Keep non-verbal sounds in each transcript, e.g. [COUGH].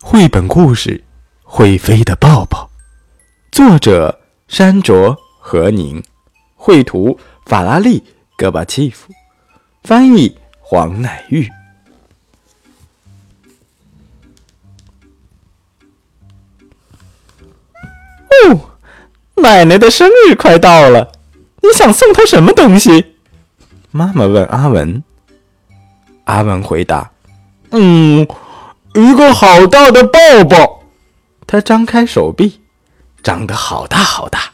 绘本故事《会飞的抱抱》，作者山卓和宁，绘图法拉利戈巴契夫，翻译黄乃玉。哦，奶奶的生日快到了，你想送她什么东西？妈妈问阿文。阿文回答：“嗯。”一个好大的抱抱，他张开手臂，张得好大好大，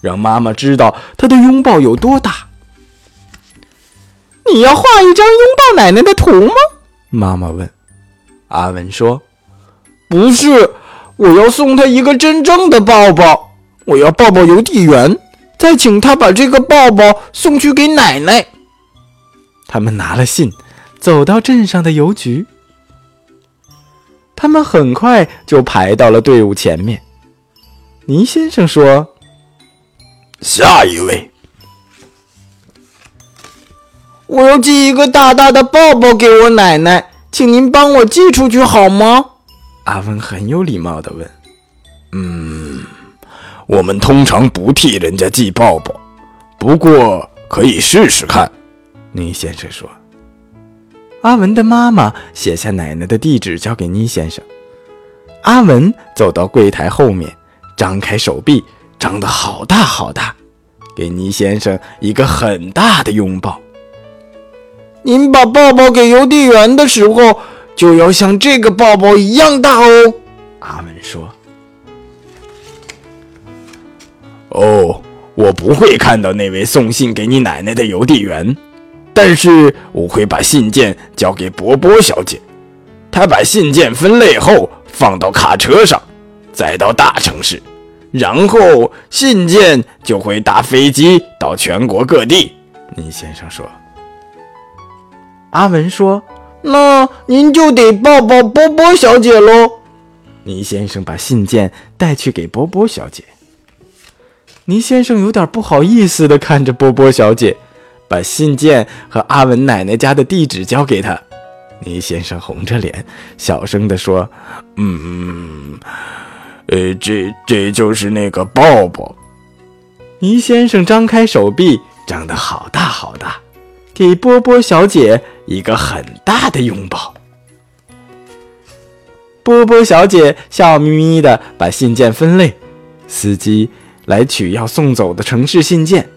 让妈妈知道他的拥抱有多大。你要画一张拥抱奶奶的图吗？妈妈问。阿文说：“不是，我要送他一个真正的抱抱。我要抱抱邮递员，再请他把这个抱抱送去给奶奶。”他们拿了信，走到镇上的邮局。他们很快就排到了队伍前面。倪先生说：“下一位，我要寄一个大大的抱抱给我奶奶，请您帮我寄出去好吗？”阿文很有礼貌的问。“嗯，我们通常不替人家寄抱抱，不过可以试试看。”倪先生说。阿文的妈妈写下奶奶的地址，交给倪先生。阿文走到柜台后面，张开手臂，张得好大好大，给倪先生一个很大的拥抱。您把抱抱给邮递员的时候，就要像这个抱抱一样大哦。阿文说：“哦，我不会看到那位送信给你奶奶的邮递员。”但是我会把信件交给波波小姐，她把信件分类后放到卡车上，再到大城市，然后信件就会搭飞机到全国各地。倪先生说。阿文说：“那您就得抱抱波波小姐喽。”倪先生把信件带去给波波小姐。倪先生有点不好意思地看着波波小姐。把信件和阿文奶奶家的地址交给他，倪先生红着脸，小声地说：“嗯，呃，这这就是那个抱抱。”倪先生张开手臂，张得好大好大，给波波小姐一个很大的拥抱。波波小姐笑眯眯地把信件分类，司机来取要送走的城市信件。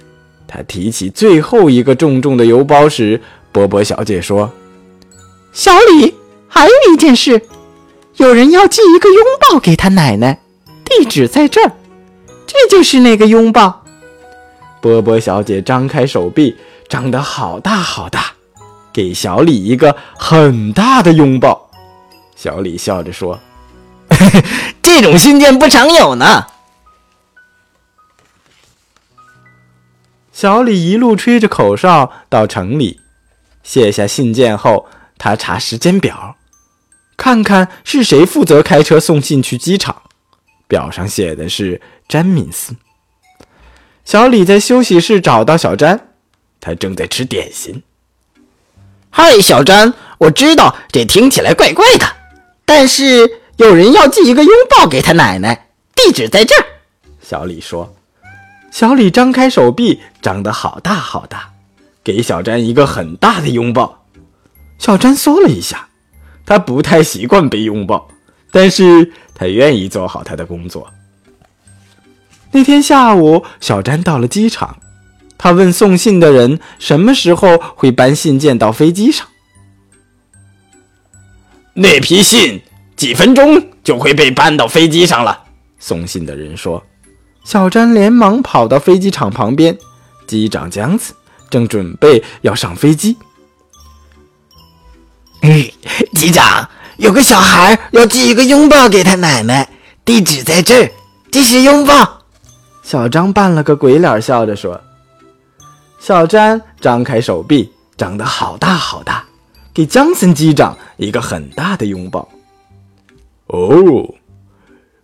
他提起最后一个重重的邮包时，波波小姐说：“小李，还有一件事，有人要寄一个拥抱给他奶奶，地址在这儿，这就是那个拥抱。”波波小姐张开手臂，张得好大好大，给小李一个很大的拥抱。小李笑着说：“ [LAUGHS] 这种信件不常有呢。”小李一路吹着口哨到城里，卸下信件后，他查时间表，看看是谁负责开车送信去机场。表上写的是詹敏斯。小李在休息室找到小詹，他正在吃点心。嗨，小詹，我知道这听起来怪怪的，但是有人要寄一个拥抱给他奶奶，地址在这儿。小李说。小李张开手臂，张得好大好大，给小詹一个很大的拥抱。小詹缩了一下，他不太习惯被拥抱，但是他愿意做好他的工作。那天下午，小詹到了机场，他问送信的人什么时候会搬信件到飞机上。那批信几分钟就会被搬到飞机上了，送信的人说。小詹连忙跑到飞机场旁边，机长姜子正准备要上飞机。机长，有个小孩要寄一个拥抱给他奶奶，地址在这儿，这是拥抱。小张扮了个鬼脸，笑着说。小詹张开手臂，长得好大好大，给姜森机长一个很大的拥抱。哦，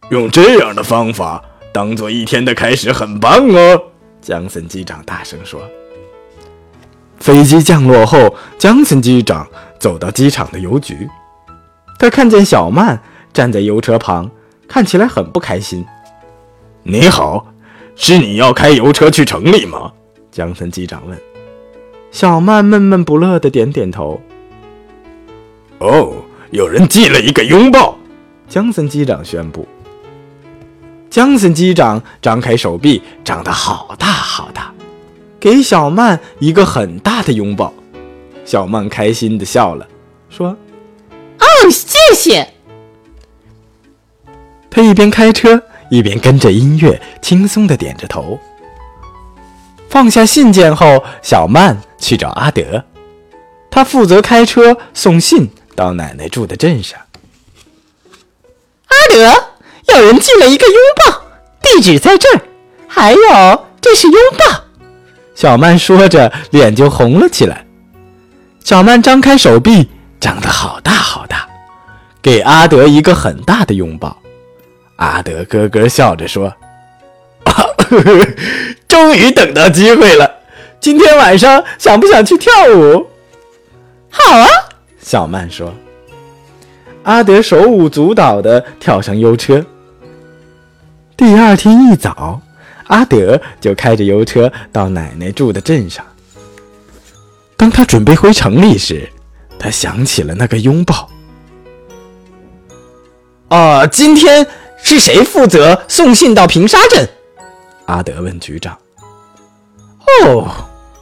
用这样的方法。当做一天的开始，很棒哦！江森机长大声说。飞机降落后，江森机长走到机场的邮局，他看见小曼站在油车旁，看起来很不开心。你好，是你要开油车去城里吗？江森机长问。小曼闷闷不乐的点点头。哦，有人寄了一个拥抱，江森机长宣布。江森机长张开手臂，长得好大好大，给小曼一个很大的拥抱。小曼开心的笑了，说：“哦，谢谢。”他一边开车，一边跟着音乐，轻松的点着头。放下信件后，小曼去找阿德，他负责开车送信到奶奶住的镇上。阿德，有人寄了一个拥抱，地址在这儿，还有这是拥抱。小曼说着，脸就红了起来。小曼张开手臂，长得好大好大，给阿德一个很大的拥抱。阿德咯咯笑着说。终于等到机会了，今天晚上想不想去跳舞？好啊，小曼说。阿德手舞足蹈地跳上优车。第二天一早，阿德就开着油车到奶奶住的镇上。当他准备回城里时，他想起了那个拥抱。哦，今天是谁负责送信到平沙镇？阿德问局长：“哦，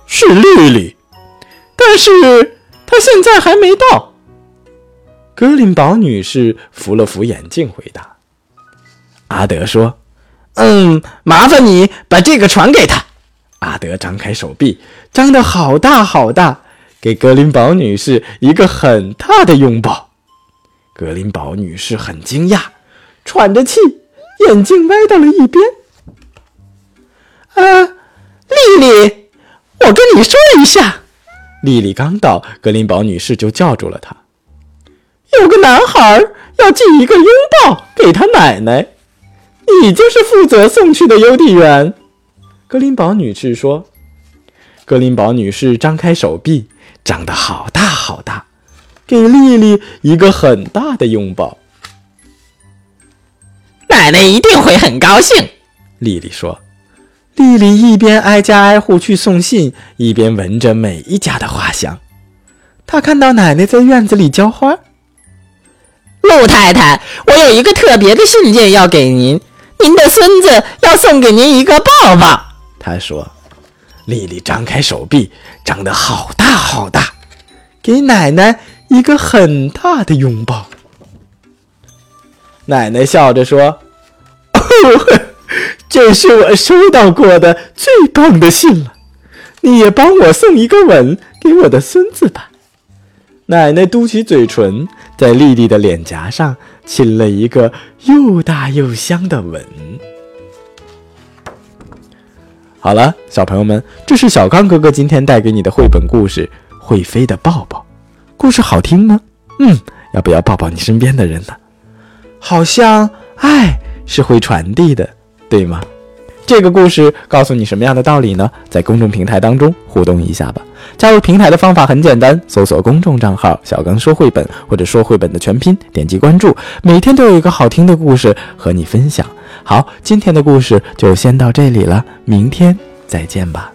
是丽丽，但是她现在还没到。”格林堡女士扶了扶眼镜，回答：“阿德说，嗯，麻烦你把这个传给他。”阿德张开手臂，张得好大好大，给格林堡女士一个很大的拥抱。格林堡女士很惊讶，喘着气，眼睛歪到了一边。啊，丽丽，我跟你说一下。丽丽刚到，格林堡女士就叫住了她。有个男孩要寄一个拥抱给他奶奶，你就是负责送去的邮递员。格林堡女士说。格林堡女士张开手臂，长得好大好大，给丽丽一个很大的拥抱。奶奶一定会很高兴，丽丽说。丽丽一边挨家挨户去送信，一边闻着每一家的花香。她看到奶奶在院子里浇花。陆太太，我有一个特别的信件要给您，您的孙子要送给您一个抱抱。他说。丽丽张开手臂，张得好大好大，给奶奶一个很大的拥抱。奶奶笑着说：“哦。”这是我收到过的最棒的信了，你也帮我送一个吻给我的孙子吧。奶奶嘟起嘴唇，在丽丽的脸颊上亲了一个又大又香的吻。好了，小朋友们，这是小刚哥哥今天带给你的绘本故事《会飞的抱抱》。故事好听吗？嗯，要不要抱抱你身边的人呢？好像爱是会传递的。对吗？这个故事告诉你什么样的道理呢？在公众平台当中互动一下吧。加入平台的方法很简单，搜索公众账号“小刚说绘本”或者“说绘本”的全拼，点击关注，每天都有一个好听的故事和你分享。好，今天的故事就先到这里了，明天再见吧。